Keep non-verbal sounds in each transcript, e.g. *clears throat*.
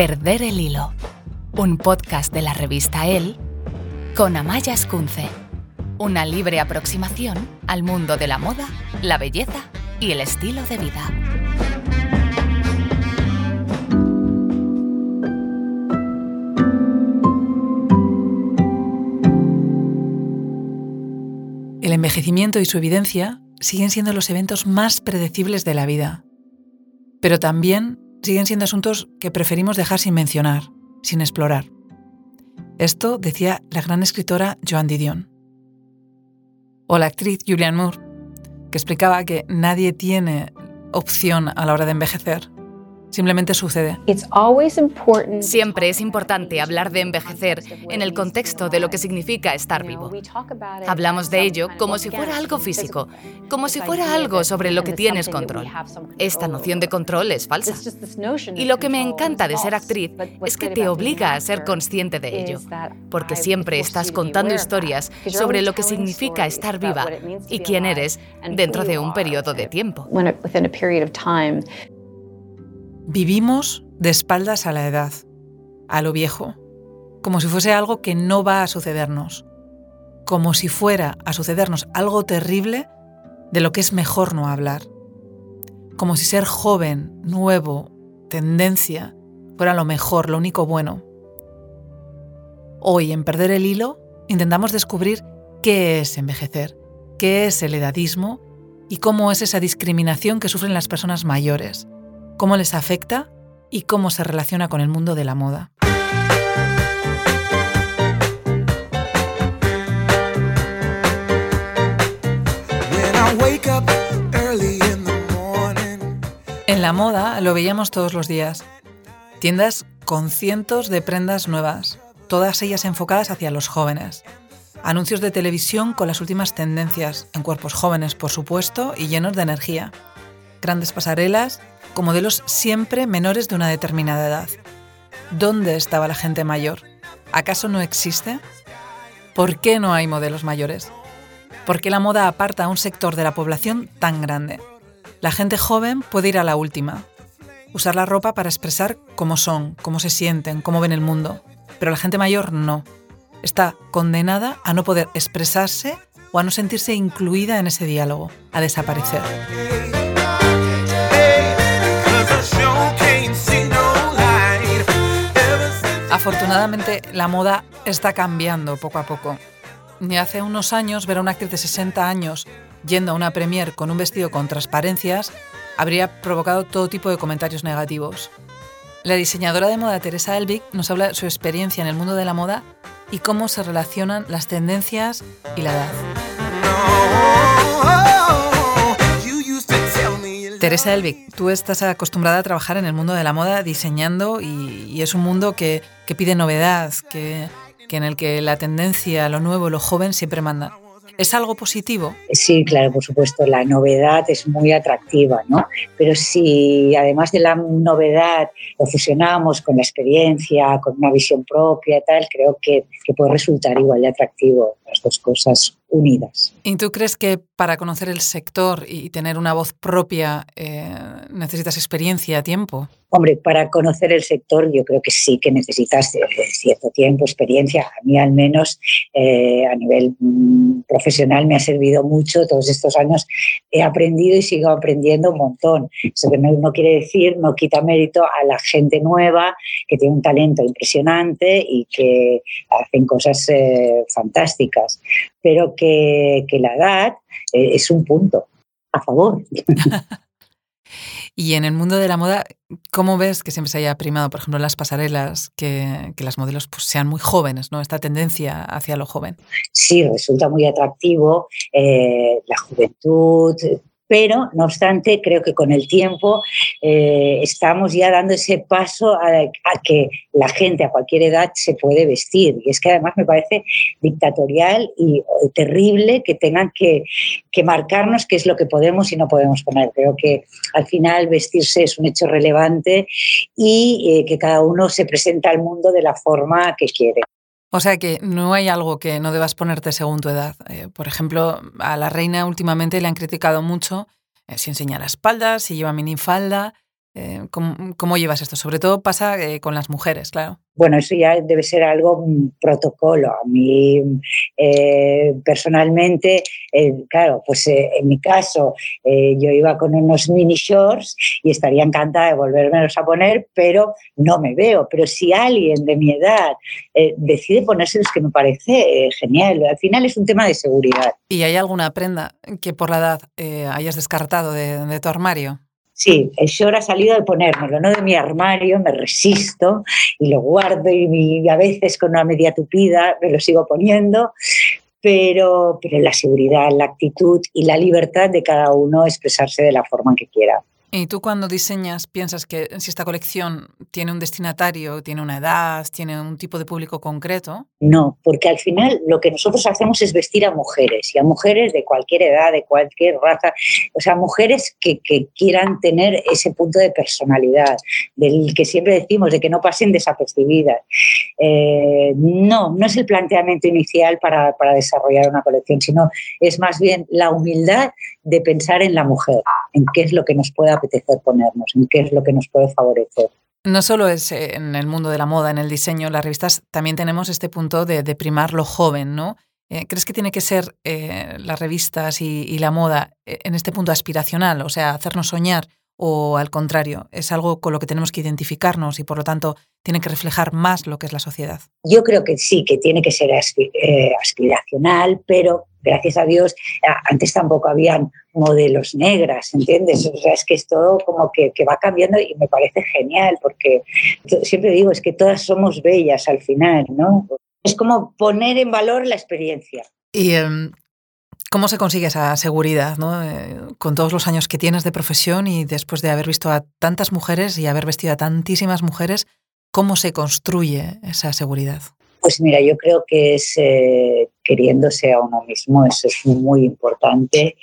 Perder el hilo, un podcast de la revista El con Amaya Escunce, una libre aproximación al mundo de la moda, la belleza y el estilo de vida. El envejecimiento y su evidencia siguen siendo los eventos más predecibles de la vida, pero también siguen siendo asuntos que preferimos dejar sin mencionar, sin explorar. Esto decía la gran escritora Joan Didion. O la actriz Julianne Moore, que explicaba que nadie tiene opción a la hora de envejecer Simplemente sucede. Siempre es importante hablar de envejecer en el contexto de lo que significa estar vivo. Hablamos de ello como si fuera algo físico, como si fuera algo sobre lo que tienes control. Esta noción de control es falsa. Y lo que me encanta de ser actriz es que te obliga a ser consciente de ello, porque siempre estás contando historias sobre lo que significa estar viva y quién eres dentro de un periodo de tiempo. Vivimos de espaldas a la edad, a lo viejo, como si fuese algo que no va a sucedernos, como si fuera a sucedernos algo terrible de lo que es mejor no hablar, como si ser joven, nuevo, tendencia, fuera lo mejor, lo único bueno. Hoy, en Perder el Hilo, intentamos descubrir qué es envejecer, qué es el edadismo y cómo es esa discriminación que sufren las personas mayores cómo les afecta y cómo se relaciona con el mundo de la moda. En la moda lo veíamos todos los días. Tiendas con cientos de prendas nuevas, todas ellas enfocadas hacia los jóvenes. Anuncios de televisión con las últimas tendencias, en cuerpos jóvenes por supuesto y llenos de energía. Grandes pasarelas con modelos siempre menores de una determinada edad. ¿Dónde estaba la gente mayor? ¿Acaso no existe? ¿Por qué no hay modelos mayores? ¿Por qué la moda aparta a un sector de la población tan grande? La gente joven puede ir a la última, usar la ropa para expresar cómo son, cómo se sienten, cómo ven el mundo. Pero la gente mayor no. Está condenada a no poder expresarse o a no sentirse incluida en ese diálogo, a desaparecer. Afortunadamente, la moda está cambiando poco a poco. Ni hace unos años ver a una actriz de 60 años yendo a una premier con un vestido con transparencias habría provocado todo tipo de comentarios negativos. La diseñadora de moda Teresa Elvig nos habla de su experiencia en el mundo de la moda y cómo se relacionan las tendencias y la edad. Teresa Elvig, tú estás acostumbrada a trabajar en el mundo de la moda diseñando y, es un mundo que, pide novedad, que, en el que la tendencia, lo nuevo, lo joven siempre manda. ¿Es algo positivo? Sí, claro, por supuesto, la novedad es muy atractiva, ¿no? Pero si además de la novedad lo fusionamos con la experiencia, con una visión propia y tal, creo que, que puede resultar igual de atractivo las dos cosas unidas. ¿Y tú crees que para conocer el sector y tener una voz propia eh, necesitas experiencia, tiempo? Hombre, para conocer el sector yo creo que sí que necesitas eh, cierto tiempo, experiencia. A mí al menos eh, a nivel mm, profesional me ha servido mucho todos estos años. He aprendido y sigo aprendiendo un montón. Eso que no, quiere decir, no quita mérito a la gente nueva que tiene un talento impresionante y que hacen cosas fantásticas. Pero que, la edad eh, es un punto a favor. *laughs* Y en el mundo de la moda, ¿cómo ves que siempre se haya primado, por ejemplo, las pasarelas, que, las modelos pues, sean muy jóvenes, ¿no? Esta tendencia hacia lo joven. Sí, resulta muy atractivo eh, la juventud, pero no obstante creo que con el tiempo eh, estamos ya dando ese paso a, que la gente a cualquier edad se puede vestir. Y es que además me parece dictatorial y eh, terrible que tengan que, marcarnos qué es lo que podemos y no podemos poner. Creo que al final vestirse es un hecho relevante y eh, que cada uno se presenta al mundo de la forma que quiere. O sea que no hay algo que no debas ponerte según tu edad. Eh, por ejemplo, a la reina últimamente le han criticado mucho eh, si enseña la espalda, si lleva minifalda. Eh, ¿cómo, llevas esto? Sobre todo pasa eh, con las mujeres, claro. Bueno, eso ya debe ser algo protocolo. A mí, eh, personalmente, claro, pues en mi caso, yo iba con unos mini shorts y estaría encantada de volvérmelos a poner, pero no me veo. Pero si alguien de mi edad decide ponérselos, que me parece genial. Al final es un tema de seguridad. ¿Y hay alguna prenda que por la edad hayas descartado de tu armario? Sí, el short ha salido de ponérmelo, no de mi armario, me resisto y lo guardo y, a veces con una media tupida me lo sigo poniendo, pero, pero la seguridad, la actitud y la libertad de cada uno expresarse de la forma que quiera. ¿Y tú cuando diseñas piensas que si esta colección tiene un destinatario, tiene una edad, tiene un tipo de público concreto? No, porque al final lo que nosotros hacemos es vestir a mujeres y a mujeres de cualquier edad, de cualquier raza, o sea, mujeres que, quieran tener ese punto de personalidad, del que siempre decimos, de que no pasen desapercibidas. Eh, no, no es el planteamiento inicial para, para desarrollar una colección, sino es más bien la humildad de pensar en la mujer, en qué es lo que nos puede apetecer ponernos, en qué es lo que nos puede favorecer. No solo es eh, en el mundo de la moda, en el diseño, las revistas, también tenemos este punto de, primar lo joven, ¿no? Eh, ¿Crees que tiene que ser eh, las revistas y, la moda en este punto aspiracional, o sea, hacernos soñar, o al contrario, es algo con lo que tenemos que identificarnos y por lo tanto tiene que reflejar más lo que es la sociedad? Yo creo que sí, que tiene que ser aspiracional, pero gracias a Dios, antes tampoco habían modelos negras, ¿entiendes? O sea, es que es todo como que, va cambiando y me parece genial, porque siempre digo, es que todas somos bellas al final, ¿no? Es como poner en valor la experiencia. ¿Y em, cómo se consigue esa seguridad, ¿no? Eh, con todos los años que tienes de profesión y después de haber visto a tantas mujeres y haber vestido a tantísimas mujeres, ¿cómo se construye esa seguridad? Pues mira, yo creo que es eh, queriéndose a uno mismo, eso es muy importante.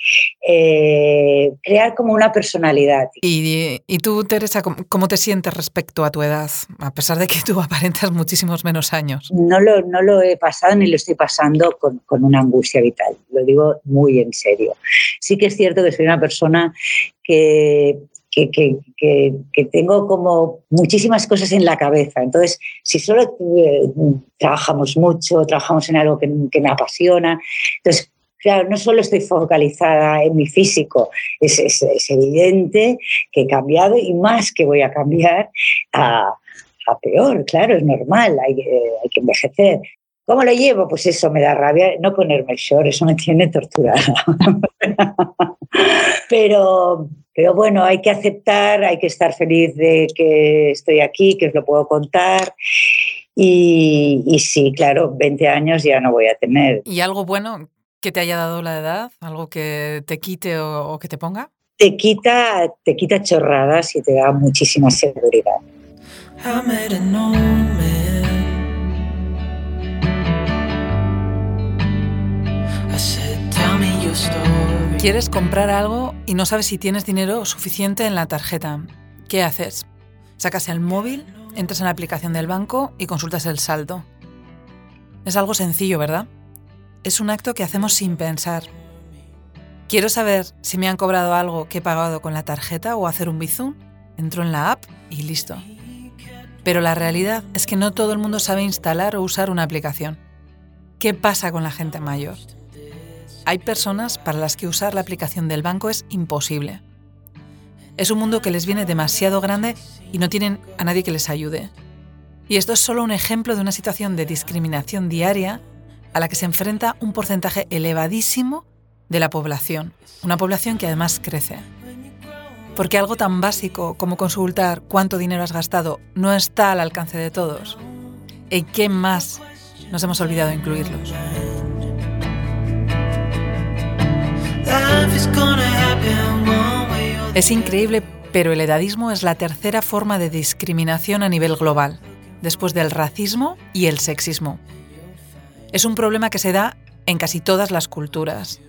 Eh, crear como una personalidad. ¿Y, tú, Teresa, cómo te sientes respecto a tu edad, a pesar de que tú *laughs* aparentas muchísimos menos años? No lo, no lo he pasado ni lo estoy pasando con, con una angustia vital, lo digo muy en serio. Sí que es cierto que soy una persona que que, tengo como muchísimas cosas en la cabeza. Entonces, si solo eh, trabajamos mucho, trabajamos en algo que, me apasiona, entonces Claro, no solo estoy focalizada en mi físico, es, evidente que he cambiado y más que voy a cambiar a, peor, claro, es normal, hay, eh, hay, que envejecer. ¿Cómo lo llevo? Pues eso me da rabia, no ponerme el short, eso me tiene torturada. *laughs* pero, pero bueno, hay que aceptar, hay que estar feliz de que estoy aquí, que os lo puedo contar. Y, sí, claro, 20 años ya no voy a tener. ¿Y algo bueno que te haya dado la edad? ¿Algo que te quite o, que te ponga? Te quita, te quita chorradas y te da muchísima seguridad. Quieres comprar algo y no sabes si tienes dinero suficiente en la tarjeta. ¿Qué haces? Sacas el móvil, entras en la aplicación del banco y consultas el saldo. Es algo sencillo, ¿verdad? Es un acto que hacemos sin pensar. Quiero saber si me han cobrado algo que he pagado con la tarjeta o hacer un bizum. Entro en la app y listo. Pero la realidad es que no todo el mundo sabe instalar o usar una aplicación. ¿Qué pasa con la gente mayor? Hay personas para las que usar la aplicación del banco es imposible. Es un mundo que les viene demasiado grande y no tienen a nadie que les ayude. Y esto es solo un ejemplo de una situación de discriminación diaria a la que se enfrenta un porcentaje elevadísimo de la población, una población que además crece. Porque algo tan básico como consultar cuánto dinero has gastado no está al alcance de todos. ¿En qué más nos hemos olvidado incluirlos? Es increíble, pero el edadismo es la tercera forma de discriminación a nivel global, después del racismo y el sexismo. Es un problema que se da en casi todas las culturas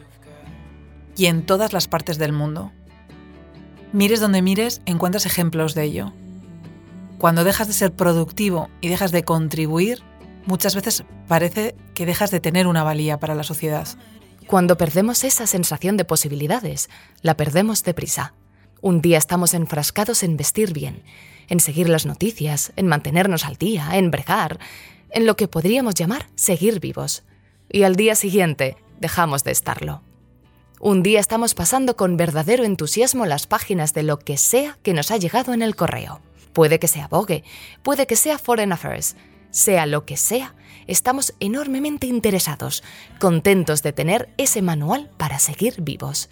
y en todas las partes del mundo. Mires donde mires, encuentras ejemplos de ello. Cuando dejas de ser productivo y dejas de contribuir, muchas veces parece que dejas de tener una valía para la sociedad. Cuando perdemos esa sensación de posibilidades, la perdemos deprisa. Un día estamos enfrascados en vestir bien, en seguir las noticias, en mantenernos al día, en bregar, en lo que podríamos llamar seguir vivos. Y al día siguiente dejamos de estarlo. Un día estamos pasando con verdadero entusiasmo las páginas de lo que sea que nos ha llegado en el correo. Puede que sea Vogue, puede que sea Foreign Affairs, sea lo que sea, estamos enormemente interesados, contentos de tener ese manual para seguir vivos.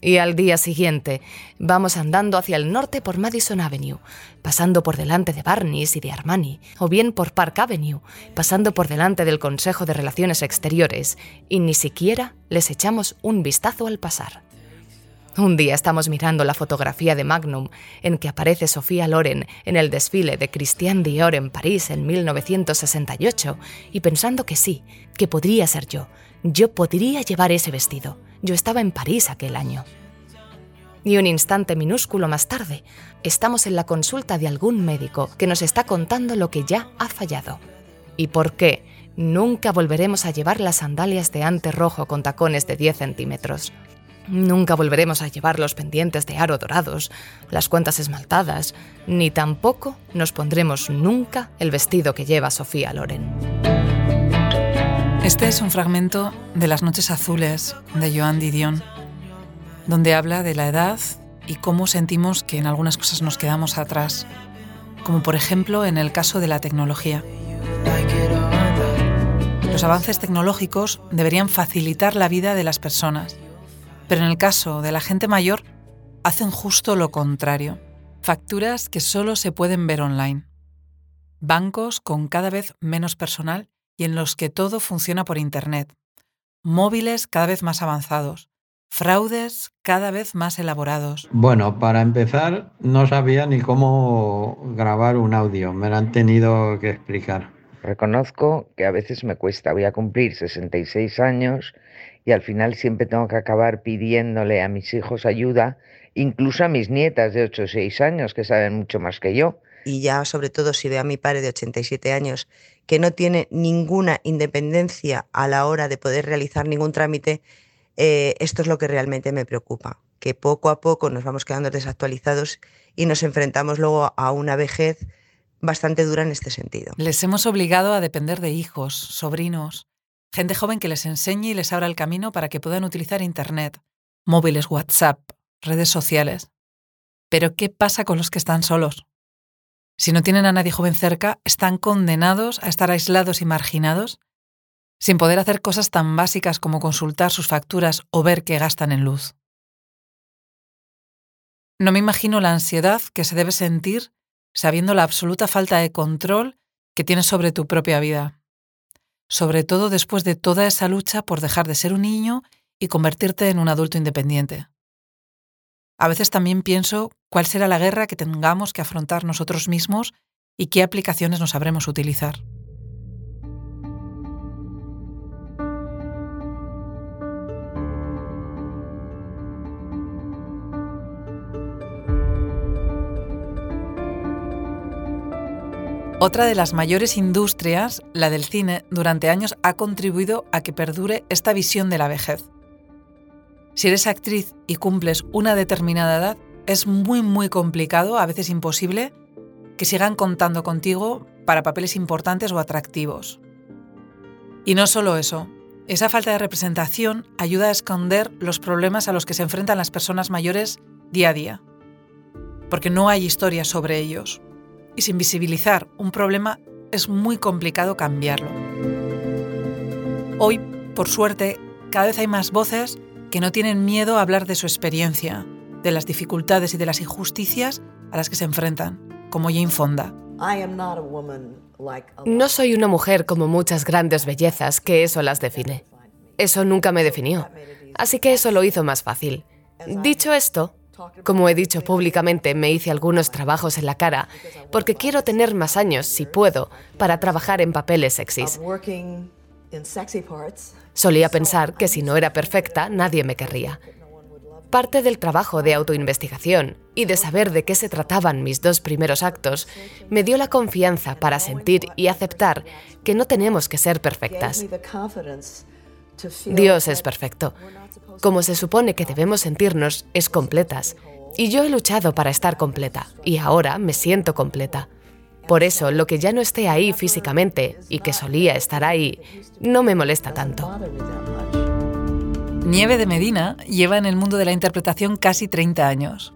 Y al día siguiente vamos andando hacia el norte por Madison Avenue, pasando por delante de Barney's y de Armani, o bien por Park Avenue, pasando por delante del Consejo de Relaciones Exteriores, y ni siquiera les echamos un vistazo al pasar. Un día estamos mirando la fotografía de Magnum en que aparece Sofía Loren en el desfile de Christian Dior en París en 1968 y pensando que sí, que podría ser yo, yo podría llevar ese vestido. Yo estaba en París aquel año. Y un instante minúsculo más tarde, estamos en la consulta de algún médico que nos está contando lo que ya ha fallado. ¿Y por qué? Nunca volveremos a llevar las sandalias de ante rojo con tacones de 10 centímetros. Nunca volveremos a llevar los pendientes de aro dorados, las cuentas esmaltadas, ni tampoco nos pondremos nunca el vestido que lleva Sofía Loren. Este es un fragmento de Las Noches Azules de Joan Didion, donde habla de la edad y cómo sentimos que en algunas cosas nos quedamos atrás, como por ejemplo en el caso de la tecnología. Los avances tecnológicos deberían facilitar la vida de las personas pero en el caso de la gente mayor, hacen justo lo contrario. Facturas que solo se pueden ver online. Bancos con cada vez menos personal y en los que todo funciona por Internet. Móviles cada vez más avanzados. Fraudes cada vez más elaborados. Bueno, para empezar, no sabía ni cómo grabar un audio. Me lo han tenido que explicar. Reconozco que a veces me cuesta. Voy a cumplir 66 años y al final siempre tengo que acabar pidiéndole a mis hijos ayuda, incluso a mis nietas de 8 o 6 años que saben mucho más que yo. Y ya sobre todo si veo a mi padre de 87 años que no tiene ninguna independencia a la hora de poder realizar ningún trámite, eh, esto es lo que realmente me preocupa, que poco a poco nos vamos quedando desactualizados y nos enfrentamos luego a una vejez bastante dura en este sentido. Les hemos obligado a depender de hijos, sobrinos, Gente joven que les enseñe y les abra el camino para que puedan utilizar Internet, móviles, WhatsApp, redes sociales. Pero ¿qué pasa con los que están solos? Si no tienen a nadie joven cerca, están condenados a estar aislados y marginados, sin poder hacer cosas tan básicas como consultar sus facturas o ver qué gastan en luz. No me imagino la ansiedad que se debe sentir sabiendo la absoluta falta de control que tienes sobre tu propia vida sobre todo después de toda esa lucha por dejar de ser un niño y convertirte en un adulto independiente. A veces también pienso cuál será la guerra que tengamos que afrontar nosotros mismos y qué aplicaciones nos sabremos utilizar. Otra de las mayores industrias, la del cine, durante años ha contribuido a que perdure esta visión de la vejez. Si eres actriz y cumples una determinada edad, es muy muy complicado, a veces imposible, que sigan contando contigo para papeles importantes o atractivos. Y no solo eso, esa falta de representación ayuda a esconder los problemas a los que se enfrentan las personas mayores día a día, porque no hay historias sobre ellos y sin visibilizar un problema es muy complicado cambiarlo. Hoy, por suerte, cada vez hay más voces que no tienen miedo a hablar de su experiencia, de las dificultades y de las injusticias a las que se enfrentan, como Jane Fonda. No soy una mujer como muchas grandes bellezas que eso las define. Eso nunca me definió. Así que eso lo hizo más fácil. Dicho esto, como he dicho públicamente, me hice algunos trabajos en la cara porque quiero tener más años, si puedo, para trabajar en papeles sexys. Solía pensar que si no era perfecta, nadie me querría. Parte del trabajo de autoinvestigación y de saber de qué se trataban mis dos primeros actos me dio la confianza para sentir y aceptar que no tenemos que ser perfectas. Dios es perfecto. Como se supone que debemos sentirnos, es completas. Y yo he luchado para estar completa, y ahora me siento completa. Por eso, lo que ya no esté ahí físicamente y que solía estar ahí, no me molesta tanto. Nieve de Medina lleva en el mundo de la interpretación casi 30 años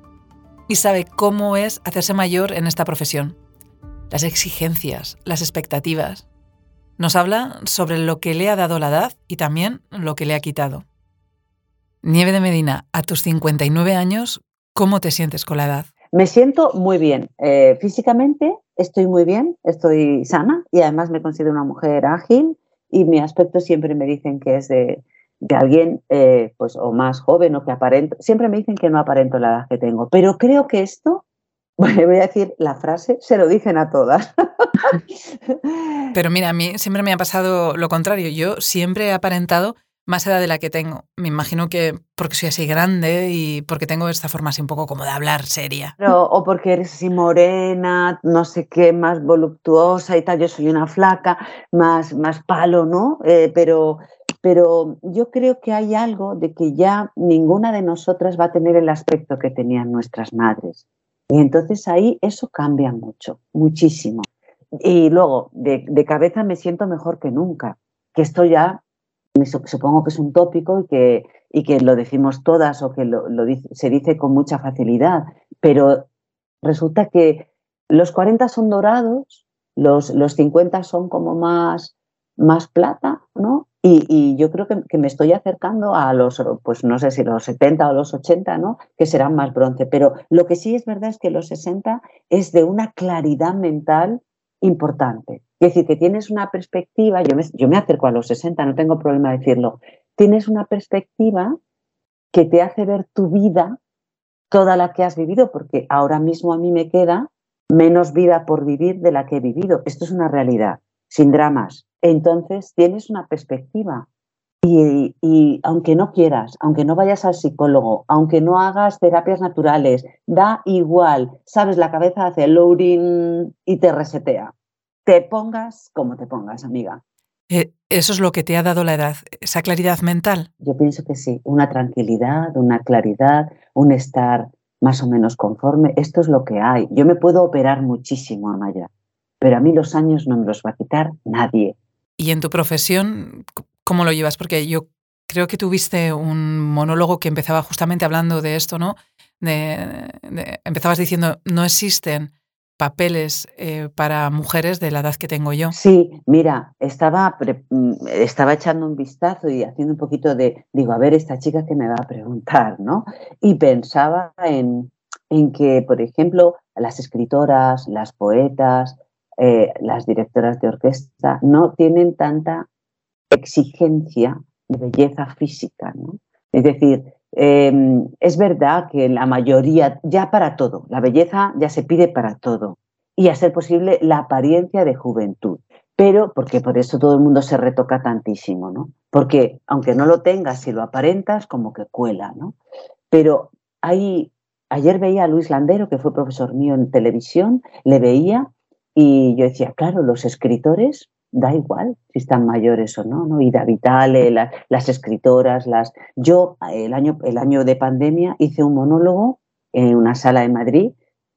y sabe cómo es hacerse mayor en esta profesión. Las exigencias, las expectativas. Nos habla sobre lo que le ha dado la edad y también lo que le ha quitado. Nieve de Medina, a tus 59 años, ¿cómo te sientes con la edad? Me siento muy bien. Eh, físicamente estoy muy bien, estoy sana y además me considero una mujer ágil y mi aspecto siempre me dicen que es de, alguien eh, pues o más joven o que aparento. Siempre me dicen que no aparento la edad que tengo, pero creo que esto, voy a decir la frase, se lo dicen a todas. *laughs* Pero mira, a mí siempre me ha pasado lo contrario. Yo siempre he aparentado más edad de la que tengo. Me imagino que porque soy así grande y porque tengo esta forma así un poco como de hablar seria. o porque eres así morena, no sé qué, más voluptuosa y tal. Yo soy una flaca, más, más palo, ¿no? Eh, pero, pero yo creo que hay algo de que ya ninguna de nosotras va a tener el aspecto que tenían nuestras madres. Y entonces ahí eso cambia mucho, muchísimo. Y luego, de, de cabeza me siento mejor que nunca, que esto ya supongo que es un tópico y que, y que lo decimos todas o que lo, se dice con mucha facilidad, pero resulta que los 40 son dorados, los, los 50 son como más, más plata, ¿no? Y, yo creo que, me estoy acercando a los, pues no sé si los 70 o los 80, ¿no? Que serán más bronce. Pero lo que sí es verdad es que los 60 es de una claridad mental importante. Es decir, que tienes una perspectiva, yo me, yo me acerco a los 60, no tengo problema decirlo, tienes una perspectiva que te hace ver tu vida, toda la que has vivido, porque ahora mismo a mí me queda menos vida por vivir de la que he vivido. Esto es una realidad, sin dramas. Entonces tienes una perspectiva. Y, y, aunque no quieras, aunque no vayas al psicólogo, aunque no hagas terapias naturales, da igual, sabes, la cabeza hace loading y te resetea te pongas como te pongas, amiga. Eh, ¿Eso es lo que te ha dado la edad, esa claridad mental? Yo pienso que sí, una tranquilidad, una claridad, un estar más o menos conforme. Esto es lo que hay. Yo me puedo operar muchísimo, Amaya, pero a mí los años no me los va a quitar nadie. ¿Y en tu profesión cómo lo llevas? Porque yo creo que tuviste un monólogo que empezaba justamente hablando de esto, ¿no? empezabas diciendo, no existen papeles eh, para mujeres de la edad que tengo yo. Sí, mira, estaba, mm, estaba echando un vistazo y haciendo un poquito de, digo, a ver, esta chica que me va a preguntar, ¿no? Y pensaba en, en que, por ejemplo, las escritoras, las poetas, eh, las directoras de orquesta no tienen tanta exigencia de belleza física. Es decir, Em, es verdad que la mayoría, ya para todo, la belleza ya se pide para todo. Y a ser posible la apariencia de juventud. Pero, porque por eso todo el mundo se retoca tantísimo, ¿no? Porque aunque no lo tengas, si lo aparentas, como que cuela, ¿no? Pero ayer veía a Luis Landero, que fue profesor mío en televisión, le veía y yo decía, claro, los escritores da igual si están mayores o no, ¿no? Ida Vitale, las escritoras, las... Yo el año, el año de pandemia hice un monólogo en una sala de Madrid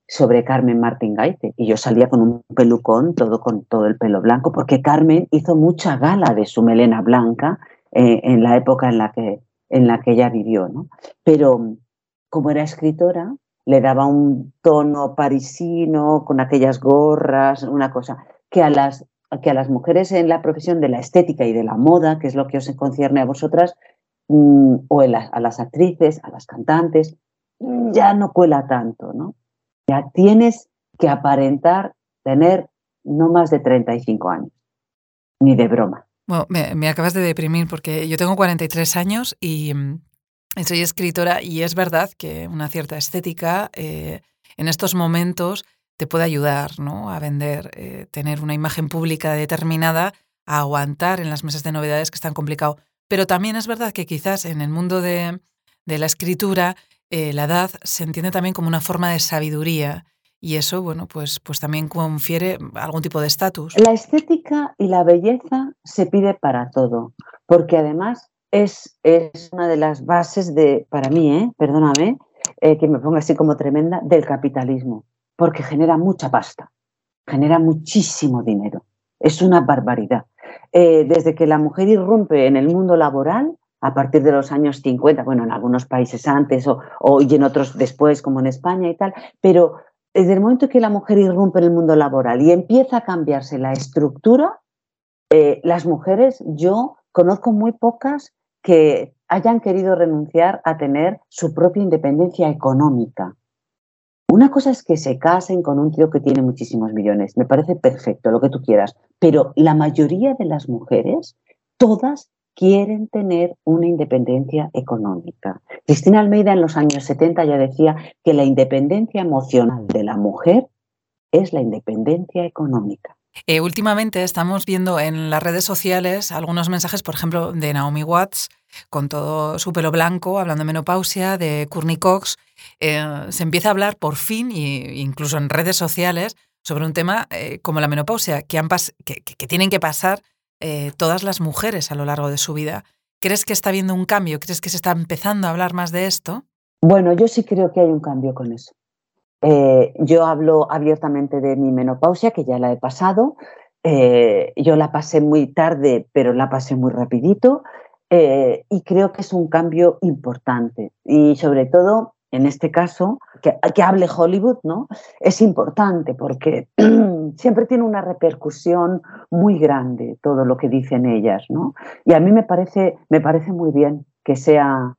sobre Carmen Martín Gaite y yo salía con un pelucón, todo con todo el pelo blanco, porque Carmen hizo mucha gala de su melena blanca eh, en la época en la que, en la que ella vivió, ¿no? Pero como era escritora, le daba un tono parisino con aquellas gorras, una cosa que a las que a las mujeres en la profesión de la estética y de la moda, que es lo que os concierne a vosotras, mm, o a las actrices, a las cantantes, ya no cuela tanto, ¿no? Ya tienes que aparentar tener no más de 35 años, ni de broma. Bueno, me, acabas de deprimir porque yo tengo 43 años y mm, soy escritora y es verdad que una cierta estética eh, en estos momentos te puede ayudar ¿no? a vender, eh, tener una imagen pública determinada, a aguantar en las mesas de novedades que están complicado. Pero también es verdad que quizás en el mundo de, la escritura eh, la edad se entiende también como una forma de sabiduría y eso, bueno, pues, pues también confiere algún tipo de estatus. La estética y la belleza se pide para todo, porque además es, es una de las bases de, para mí, ¿eh? perdóname, eh, que me ponga así como tremenda, del capitalismo, porque genera mucha pasta, genera muchísimo dinero. Es una barbaridad. Eh, desde que la mujer irrumpe en el mundo laboral, a partir de los años 50, bueno, en algunos países antes o, y en otros después, como en España y tal, pero desde el momento que la mujer irrumpe en el mundo laboral y empieza a cambiarse la estructura, eh, las mujeres, yo conozco muy pocas que hayan querido renunciar a tener su propia independencia económica. Una cosa es que se casen con un tío que tiene muchísimos millones, me parece perfecto, lo que tú quieras, pero la mayoría de las mujeres, todas quieren tener una independencia económica. Cristina Almeida en los años 70 ya decía que la independencia emocional de la mujer es la independencia económica. Eh, últimamente estamos viendo en las redes sociales algunos mensajes, por ejemplo, de Naomi Watts, con todo su pelo blanco, hablando de menopausia, de Courtney Cox. Eh, se empieza a hablar por fin, e incluso en redes sociales, sobre un tema eh, como la menopausia, que, que tienen que pasar todas las mujeres a lo largo de su vida. ¿Crees que está habiendo un cambio? ¿Crees que se está empezando a hablar más de esto? Bueno, yo sí creo que hay un cambio con eso. Eh, yo hablo abiertamente de mi menopausia, que ya la he pasado. Eh, yo la pasé muy tarde, pero la pasé muy rapidito. y creo que es un cambio importante. Y sobre todo en este caso, que, que, hable Hollywood, ¿no? Es importante porque *clears throat* siempre tiene una repercusión muy grande todo lo que dicen ellas, ¿no? Y a mí me parece, me parece muy bien que sea,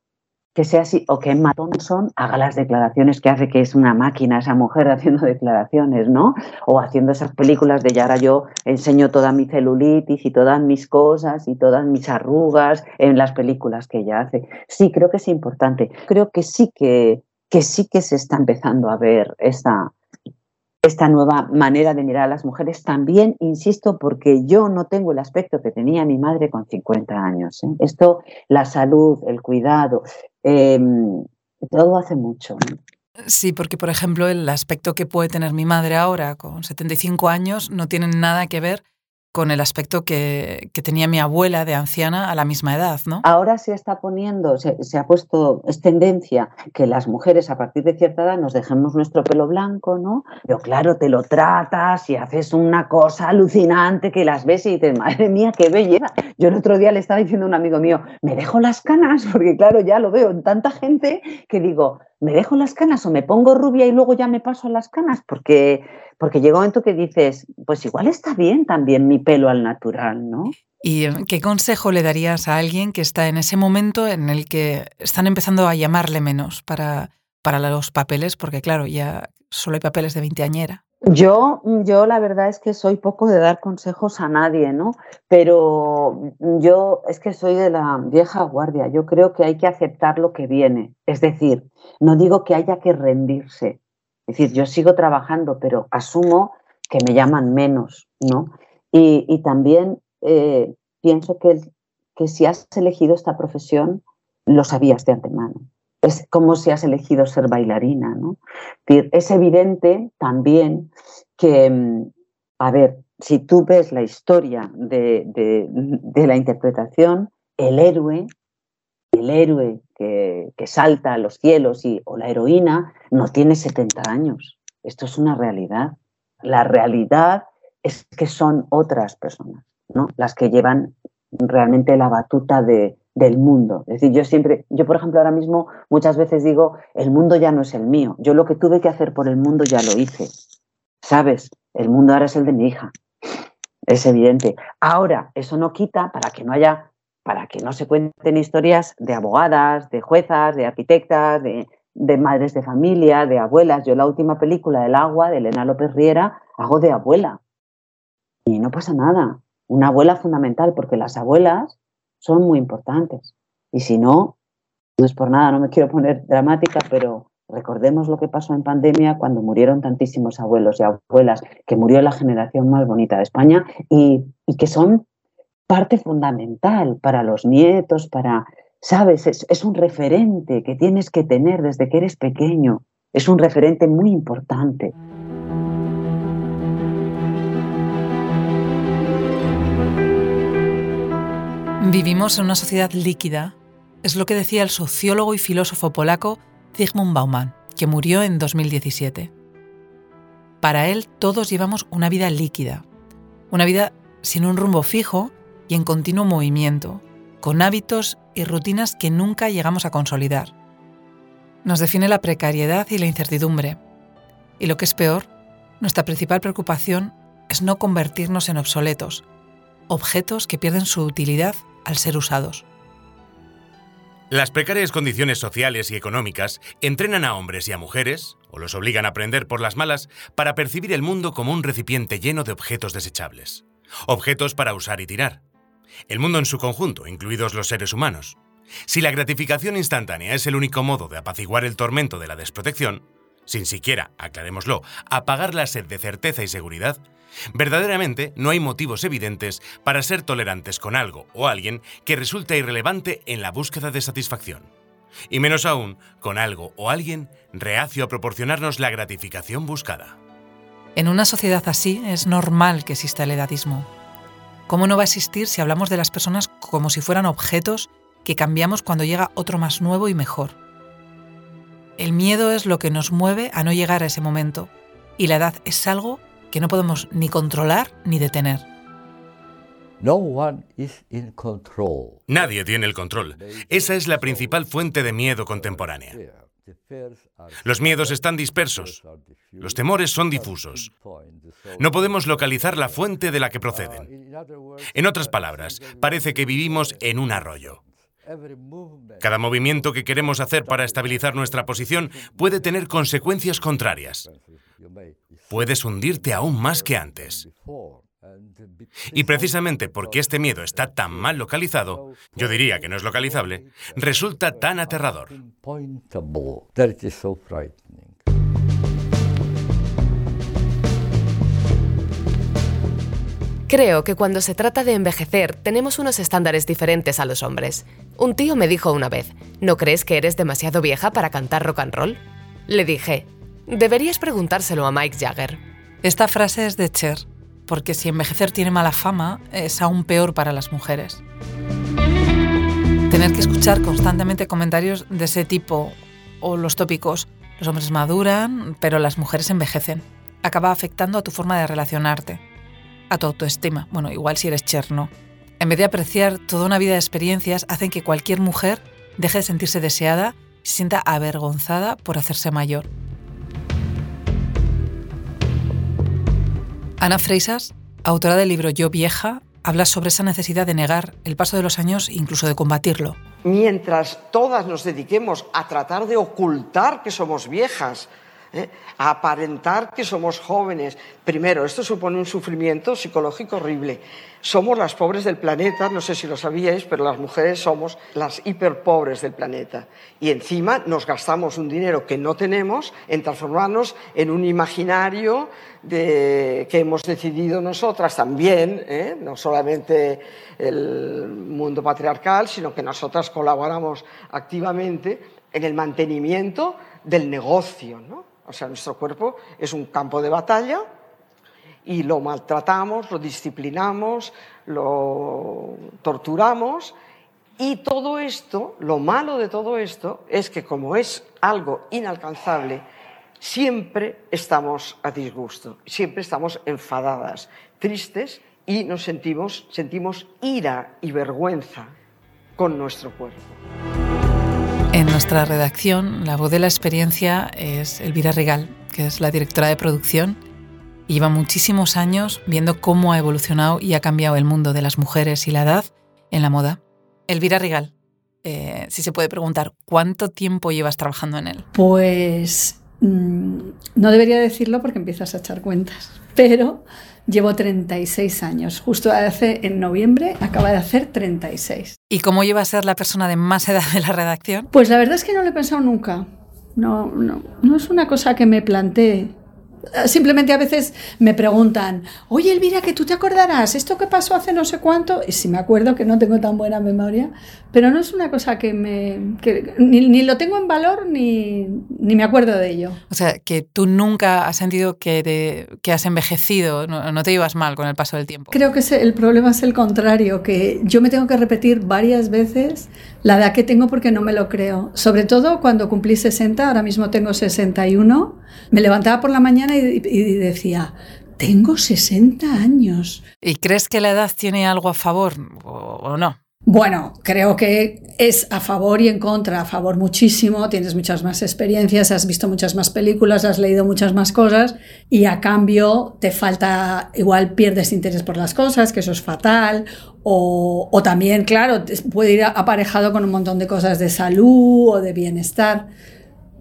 que sea así, o que Emma Thompson haga las declaraciones que hace, que es una máquina esa mujer *laughs* haciendo declaraciones, ¿no? O haciendo esas películas de ya ahora yo enseño toda mi celulitis y todas mis cosas y todas mis arrugas en las películas que ella hace. Sí, creo que es importante. Creo que sí que, que sí que se está empezando a ver esta, esta nueva manera de mirar a las mujeres. También, insisto, porque yo no tengo el aspecto que tenía mi madre con 50 años. ¿eh? Esto, la salud, el cuidado, Em, todo hace mucho. Sí, porque por ejemplo el aspecto que puede tener mi madre ahora con 75 años no tiene nada que ver con el aspecto que, tenía mi abuela de anciana a la misma edad, ¿no? Ahora se está poniendo, se, ha puesto, es tendencia que las mujeres a partir de cierta edad nos dejemos nuestro pelo blanco, ¿no? Pero claro, te lo tratas y haces una cosa alucinante que las ves y dices, madre mía, qué belleza. Yo el otro día le estaba diciendo a un amigo mío, me dejo las canas, *laughs* porque claro, ya lo veo en tanta gente que digo, ¿me dejo las canas o me pongo rubia y luego ya me paso las canas? Porque porque llega un momento que dices, pues igual está bien también mi pelo al natural, ¿no? ¿Y eh, qué consejo le darías a alguien que está en ese momento en el que están empezando a llamarle menos para, para los papeles? Porque claro, ya solo hay papeles de veinteañera. Yo, yo la verdad es que soy poco de dar consejos a nadie, ¿no? Pero yo es que soy de la vieja guardia. Yo creo que hay que aceptar lo que viene. Es decir, no digo que haya que rendirse, es decir, yo sigo trabajando, pero asumo que me llaman menos, ¿no? Y, también eh, pienso que, que si has elegido esta profesión, lo sabías de antemano. Es como si has elegido ser bailarina, ¿no? Es evidente también que, mm, a ver, si tú ves la historia de, de la interpretación, el héroe el héroe que, salta a los cielos y, o la heroína no tiene 70 años. Esto es una realidad. La realidad es que son otras personas, ¿no? Las que llevan realmente la batuta de, del mundo. Es decir, yo siempre, yo por ejemplo ahora mismo muchas veces digo, el mundo ya no es el mío. Yo lo que tuve que hacer por el mundo ya lo hice. ¿Sabes? El mundo ahora es el de mi hija. Es evidente. Ahora, eso no quita para que no haya para que no se cuenten historias de abogadas, de juezas, de arquitectas, de, madres de familia, de abuelas. Yo la última película del agua de Elena López Riera hago de abuela. Y no pasa nada. Una abuela fundamental, porque las abuelas son muy importantes. Y si no, no es por nada, no me quiero poner dramática, pero recordemos lo que pasó en pandemia cuando murieron tantísimos abuelos y abuelas, que murió la generación más bonita de España y, y que son parte fundamental para los nietos, para, sabes, es, un referente que tienes que tener desde que eres pequeño, es un referente muy importante. Vivimos en una sociedad líquida. Es lo que decía el sociólogo y filósofo polaco Zygmunt Bauman, que murió en 2017. Para él todos llevamos una vida líquida, una vida sin un rumbo fijo y en continuo movimiento, con hábitos y rutinas que nunca llegamos a consolidar. Nos define la precariedad y la incertidumbre. Y lo que es peor, nuestra principal preocupación es no convertirnos en obsoletos, objetos que pierden su utilidad al ser usados. Las precarias condiciones sociales y económicas entrenan a hombres y a mujeres, o los obligan a aprender por las malas, para percibir el mundo como un recipiente lleno de objetos desechables. Objetos para usar y tirar. El mundo en su conjunto, incluidos los seres humanos. Si la gratificación instantánea es el único modo de apaciguar el tormento de la desprotección, sin siquiera, aclarémoslo, apagar la sed de certeza y seguridad, verdaderamente no hay motivos evidentes para ser tolerantes con algo o alguien que resulta irrelevante en la búsqueda de satisfacción. Y menos aún con algo o alguien reacio a proporcionarnos la gratificación buscada. En una sociedad así es normal que exista el edadismo. ¿Cómo no va a existir si hablamos de las personas como si fueran objetos que cambiamos cuando llega otro más nuevo y mejor? El miedo es lo que nos mueve a no llegar a ese momento, y la edad es algo que no podemos ni controlar ni detener. Nadie tiene el control. Esa es la principal fuente de miedo contemporánea. Los miedos están dispersos. Los temores son difusos. No podemos localizar la fuente de la que proceden. En otras palabras, parece que vivimos en un arroyo. Cada movimiento que queremos hacer para estabilizar nuestra posición puede tener consecuencias contrarias. Puedes hundirte aún más que antes. Y precisamente porque este miedo está tan mal localizado, yo diría que no es localizable, resulta tan aterrador. Creo que cuando se trata de envejecer tenemos unos estándares diferentes a los hombres. Un tío me dijo una vez, ¿no crees que eres demasiado vieja para cantar rock and roll? Le dije, deberías preguntárselo a Mike Jagger. Esta frase es de Cher, porque si envejecer tiene mala fama, es aún peor para las mujeres. Tener que escuchar constantemente comentarios de ese tipo o los tópicos, los hombres maduran, pero las mujeres envejecen, acaba afectando a tu forma de relacionarte a tu autoestima. Bueno, igual si eres cherno. En vez de apreciar toda una vida de experiencias, hacen que cualquier mujer deje de sentirse deseada y se sienta avergonzada por hacerse mayor. Ana Freisas, autora del libro Yo Vieja, habla sobre esa necesidad de negar el paso de los años e incluso de combatirlo. Mientras todas nos dediquemos a tratar de ocultar que somos viejas, ¿eh? a aparentar que somos jóvenes. Primero, esto supone un sufrimiento psicológico horrible. Somos las pobres del planeta, no sé si lo sabíais, pero las mujeres somos las hiperpobres del planeta. Y encima nos gastamos un dinero que no tenemos en transformarnos en un imaginario de, que hemos decidido nosotras también, ¿eh? no solamente el mundo patriarcal, sino que nosotras colaboramos activamente en el mantenimiento del negocio, ¿no? O sea, nuestro cuerpo es un campo de batalla y lo maltratamos, lo disciplinamos, lo torturamos y todo esto, lo malo de todo esto es que como es algo inalcanzable, siempre estamos a disgusto, siempre estamos enfadadas, tristes y nos sentimos, sentimos ira y vergüenza con nuestro cuerpo. En nuestra redacción, la voz de la experiencia es Elvira Regal, que es la directora de producción y lleva muchísimos años viendo cómo ha evolucionado y ha cambiado el mundo de las mujeres y la edad en la moda. Elvira Regal, eh, si se puede preguntar, ¿cuánto tiempo llevas trabajando en él? Pues mm, no debería decirlo porque empiezas a echar cuentas, *laughs* pero Llevo 36 años. Justo hace en noviembre acaba de hacer 36. ¿Y cómo lleva a ser la persona de más edad de la redacción? Pues la verdad es que no lo he pensado nunca. No, no, no es una cosa que me planteé. Simplemente a veces me preguntan, oye Elvira, que tú te acordarás, esto que pasó hace no sé cuánto, y si me acuerdo que no tengo tan buena memoria, pero no es una cosa que me... Que ni, lo tengo en valor ni, ni, me acuerdo de ello. O sea, que tú nunca has sentido que, que has envejecido, no, te llevas mal con el paso del tiempo. Creo que el problema es el contrario, que yo me tengo que repetir varias veces la edad que tengo porque no me lo creo. Sobre todo cuando cumplí 60, ahora mismo tengo 61, me levantaba por la mañana y, decía, tengo 60 años. ¿Y crees que la edad tiene algo a favor o no? Bueno, creo que es a favor y en contra. A favor muchísimo, tienes muchas más experiencias, has visto muchas más películas, has leído muchas más cosas y a cambio te falta, igual pierdes interés por las cosas, que eso es fatal. O, o también, claro, puede ir aparejado con un montón de cosas de salud o de bienestar.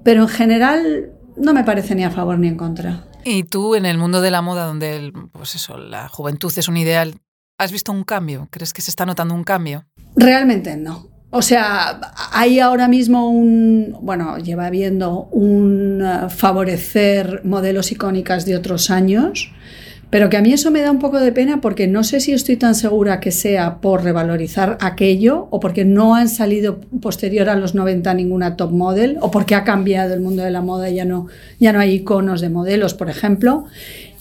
Pero en general no me parece ni a favor ni en contra. Y tú en el mundo de la moda, donde pues eso, la juventud es un ideal, ¿has visto un cambio? ¿Crees que se está notando un cambio? Realmente no. O sea, hay ahora mismo un, bueno, lleva habiendo un eh, favorecer modelos icónicas de otros años, pero que a mí eso me da un poco de pena porque no sé si estoy tan segura que sea por revalorizar aquello o porque no han salido posterior a los 90 ninguna top model o porque ha cambiado el mundo de la moda y ya no, ya no hay iconos de modelos, por ejemplo.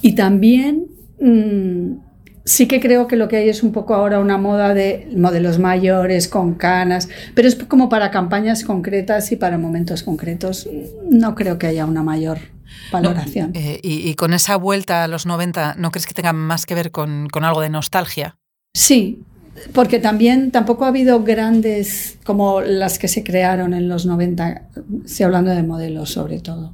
Y también... Mm, sí que creo que lo que hay es un poco ahora una moda de modelos mayores con canas, pero es como para campañas concretas y para momentos concretos. No creo que haya una mayor valoración. Eh, y, con esa vuelta a los 90, ¿no crees que tenga más que ver con, con algo de nostalgia? Sí, porque también tampoco ha habido grandes como las que se crearon en los 90, estoy hablando de modelos sobre todo.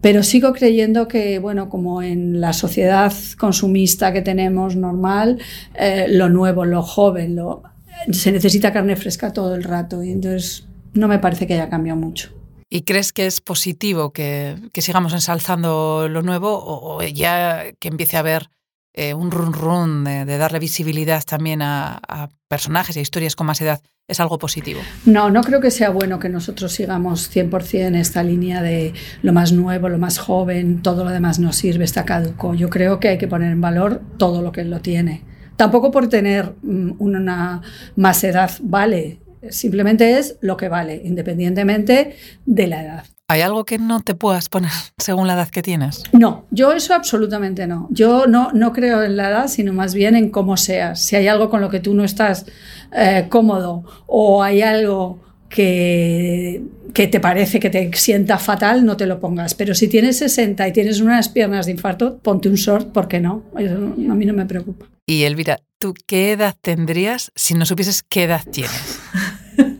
Pero sigo creyendo que, bueno, como en la sociedad consumista que tenemos normal, eh, lo nuevo, lo joven, lo, se necesita carne fresca todo el rato y entonces no me parece que haya cambiado mucho. ¿Y crees que es positivo que, sigamos ensalzando lo nuevo o, ya que empiece a haber eh, un run run de, darle visibilidad también a, personajes y a historias con más edad es algo positivo. No, no creo que sea bueno que nosotros sigamos 100% esta línea de lo más nuevo, lo más joven, todo lo demás nos sirve, está caduco. Yo creo que hay que poner en valor todo lo que lo tiene. Tampoco por tener mm, una más edad vale, simplemente es lo que vale, independientemente de la edad. ¿Hay algo que no te puedas poner *laughs* según la edad que tienes? No, yo eso absolutamente no. Yo no, no creo en la edad, sino más bien en cómo seas. Si hay algo con lo que tú no estás eh, cómodo o hay algo que, que, te parece que te sienta fatal, no te lo pongas. Pero si tienes 60 y tienes unas piernas de infarto, ponte un short, ¿por qué no? a mí no me preocupa. Y Elvira, ¿tú qué edad tendrías si no supieses qué edad tienes?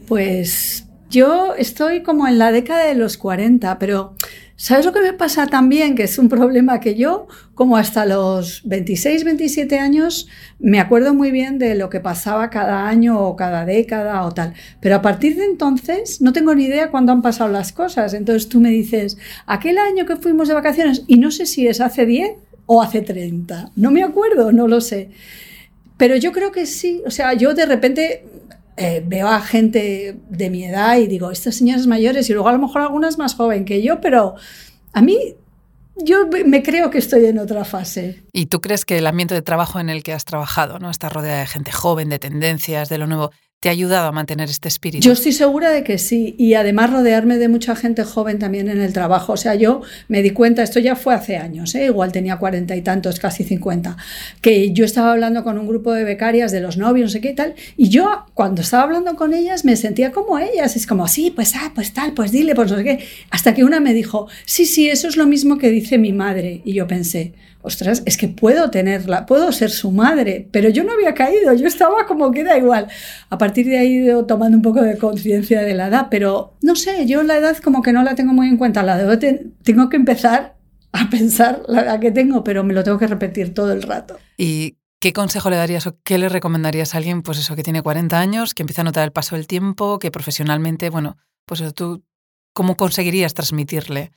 pues yo estoy como en la década de los 40, pero ¿sabes lo que me pasa también? Que es un problema que yo, como hasta los 26, 27 años, me acuerdo muy bien de lo que pasaba cada año o cada década o tal. Pero a partir de entonces no tengo ni idea cuándo han pasado las cosas. Entonces tú me dices, aquel año que fuimos de vacaciones, y no sé si es hace 10 o hace 30. No me acuerdo, no lo sé. Pero yo creo que sí. O sea, yo de repente eh, veo a gente de mi edad y digo, estas señoras mayores, y luego a lo mejor algunas más joven que yo, pero a mí yo me creo que estoy en otra fase. ¿Y tú crees que el ambiente de trabajo en el que has trabajado, ¿no? Está rodeada de gente joven, de tendencias, de lo nuevo, te ha ayudado a mantener este espíritu? Yo estoy segura de que sí. Y además rodearme de mucha gente joven también en el trabajo. O sea, yo me di cuenta, esto ya fue hace años, ¿eh? igual tenía cuarenta y tantos, casi cincuenta, que yo estaba hablando con un grupo de becarias de los novios, no sé qué y tal. Y yo, cuando estaba hablando con ellas, me sentía como ellas. Es como, sí, pues, ah, pues tal, pues dile, pues no sé qué. Hasta que una me dijo, sí, sí, eso es lo mismo que dice mi madre. Y yo pensé, ostras, es que puedo tenerla, puedo ser su madre, pero yo no había caído, yo estaba como que da igual. A partir de ahí he tomando un poco de conciencia de la edad, pero no sé, yo la edad como que no la tengo muy en cuenta, la debo tengo que empezar a pensar la edad que tengo, pero me lo tengo que repetir todo el rato. ¿Y qué consejo le darías o qué le recomendarías a alguien, pues eso, que tiene 40 años, que empieza a notar el paso del tiempo, que profesionalmente, bueno, pues tú, ¿cómo conseguirías transmitirle?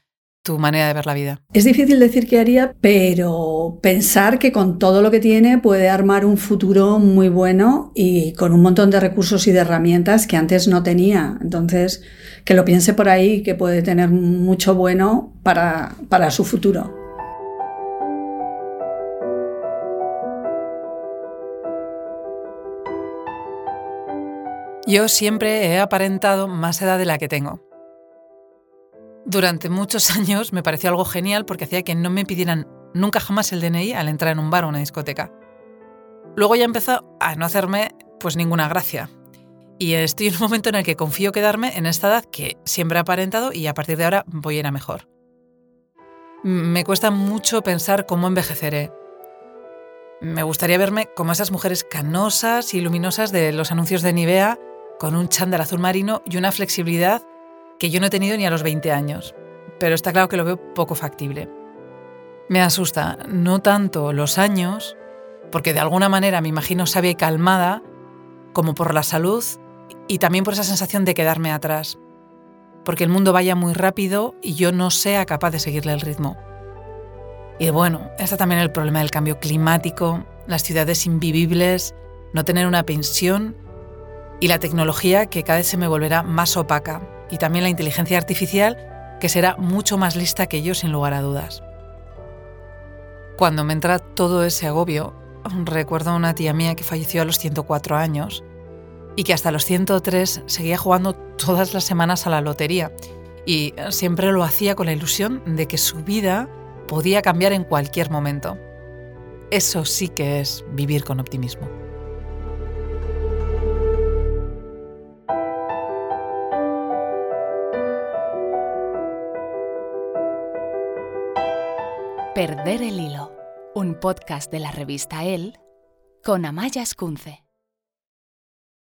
tu manera de ver la vida? Es difícil decir qué haría, pero pensar que con todo lo que tiene puede armar un futuro muy bueno y con un montón de recursos y de herramientas que antes no tenía. Entonces, que lo piense por ahí, que puede tener mucho bueno para, para su futuro. Yo siempre he aparentado más edad de la que tengo. Durante muchos *laughs* años me pareció algo genial porque hacía que no me pidieran nunca jamás el DNI al entrar en un bar o una discoteca. Luego ya empezó a no hacerme pues ninguna gracia. Y estoy en un momento en el que confío quedarme en esta edad que siempre he aparentado y a partir de ahora voy a ir a mejor. Me cuesta mucho pensar cómo envejeceré. Me gustaría verme como esas mujeres canosas y luminosas de los anuncios de Nivea, con un chándal azul marino y una flexibilidad que yo no he tenido ni a los 20 años. Pero está claro que lo veo poco factible. Me asusta no tanto los años, porque de alguna manera me imagino sabia y calmada, como por la salud y también por esa sensación de quedarme atrás. Porque el mundo vaya muy rápido y yo no sea capaz de seguirle el ritmo. Y bueno, está también el problema del cambio climático, las ciudades invivibles, no tener una pensión y la tecnología que cada vez se me volverá más opaca y también la inteligencia artificial que será mucho más lista que yo sin lugar a dudas. Cuando me entra todo ese agobio, recuerdo a una tía mía que falleció a los 104 años y que hasta los 103 seguía jugando todas las semanas a la lotería y siempre lo hacía con la ilusión de que su vida podía cambiar en cualquier momento. Eso sí que es vivir con optimismo. Perder el hilo, un podcast de la revista El con Amaya Escunce.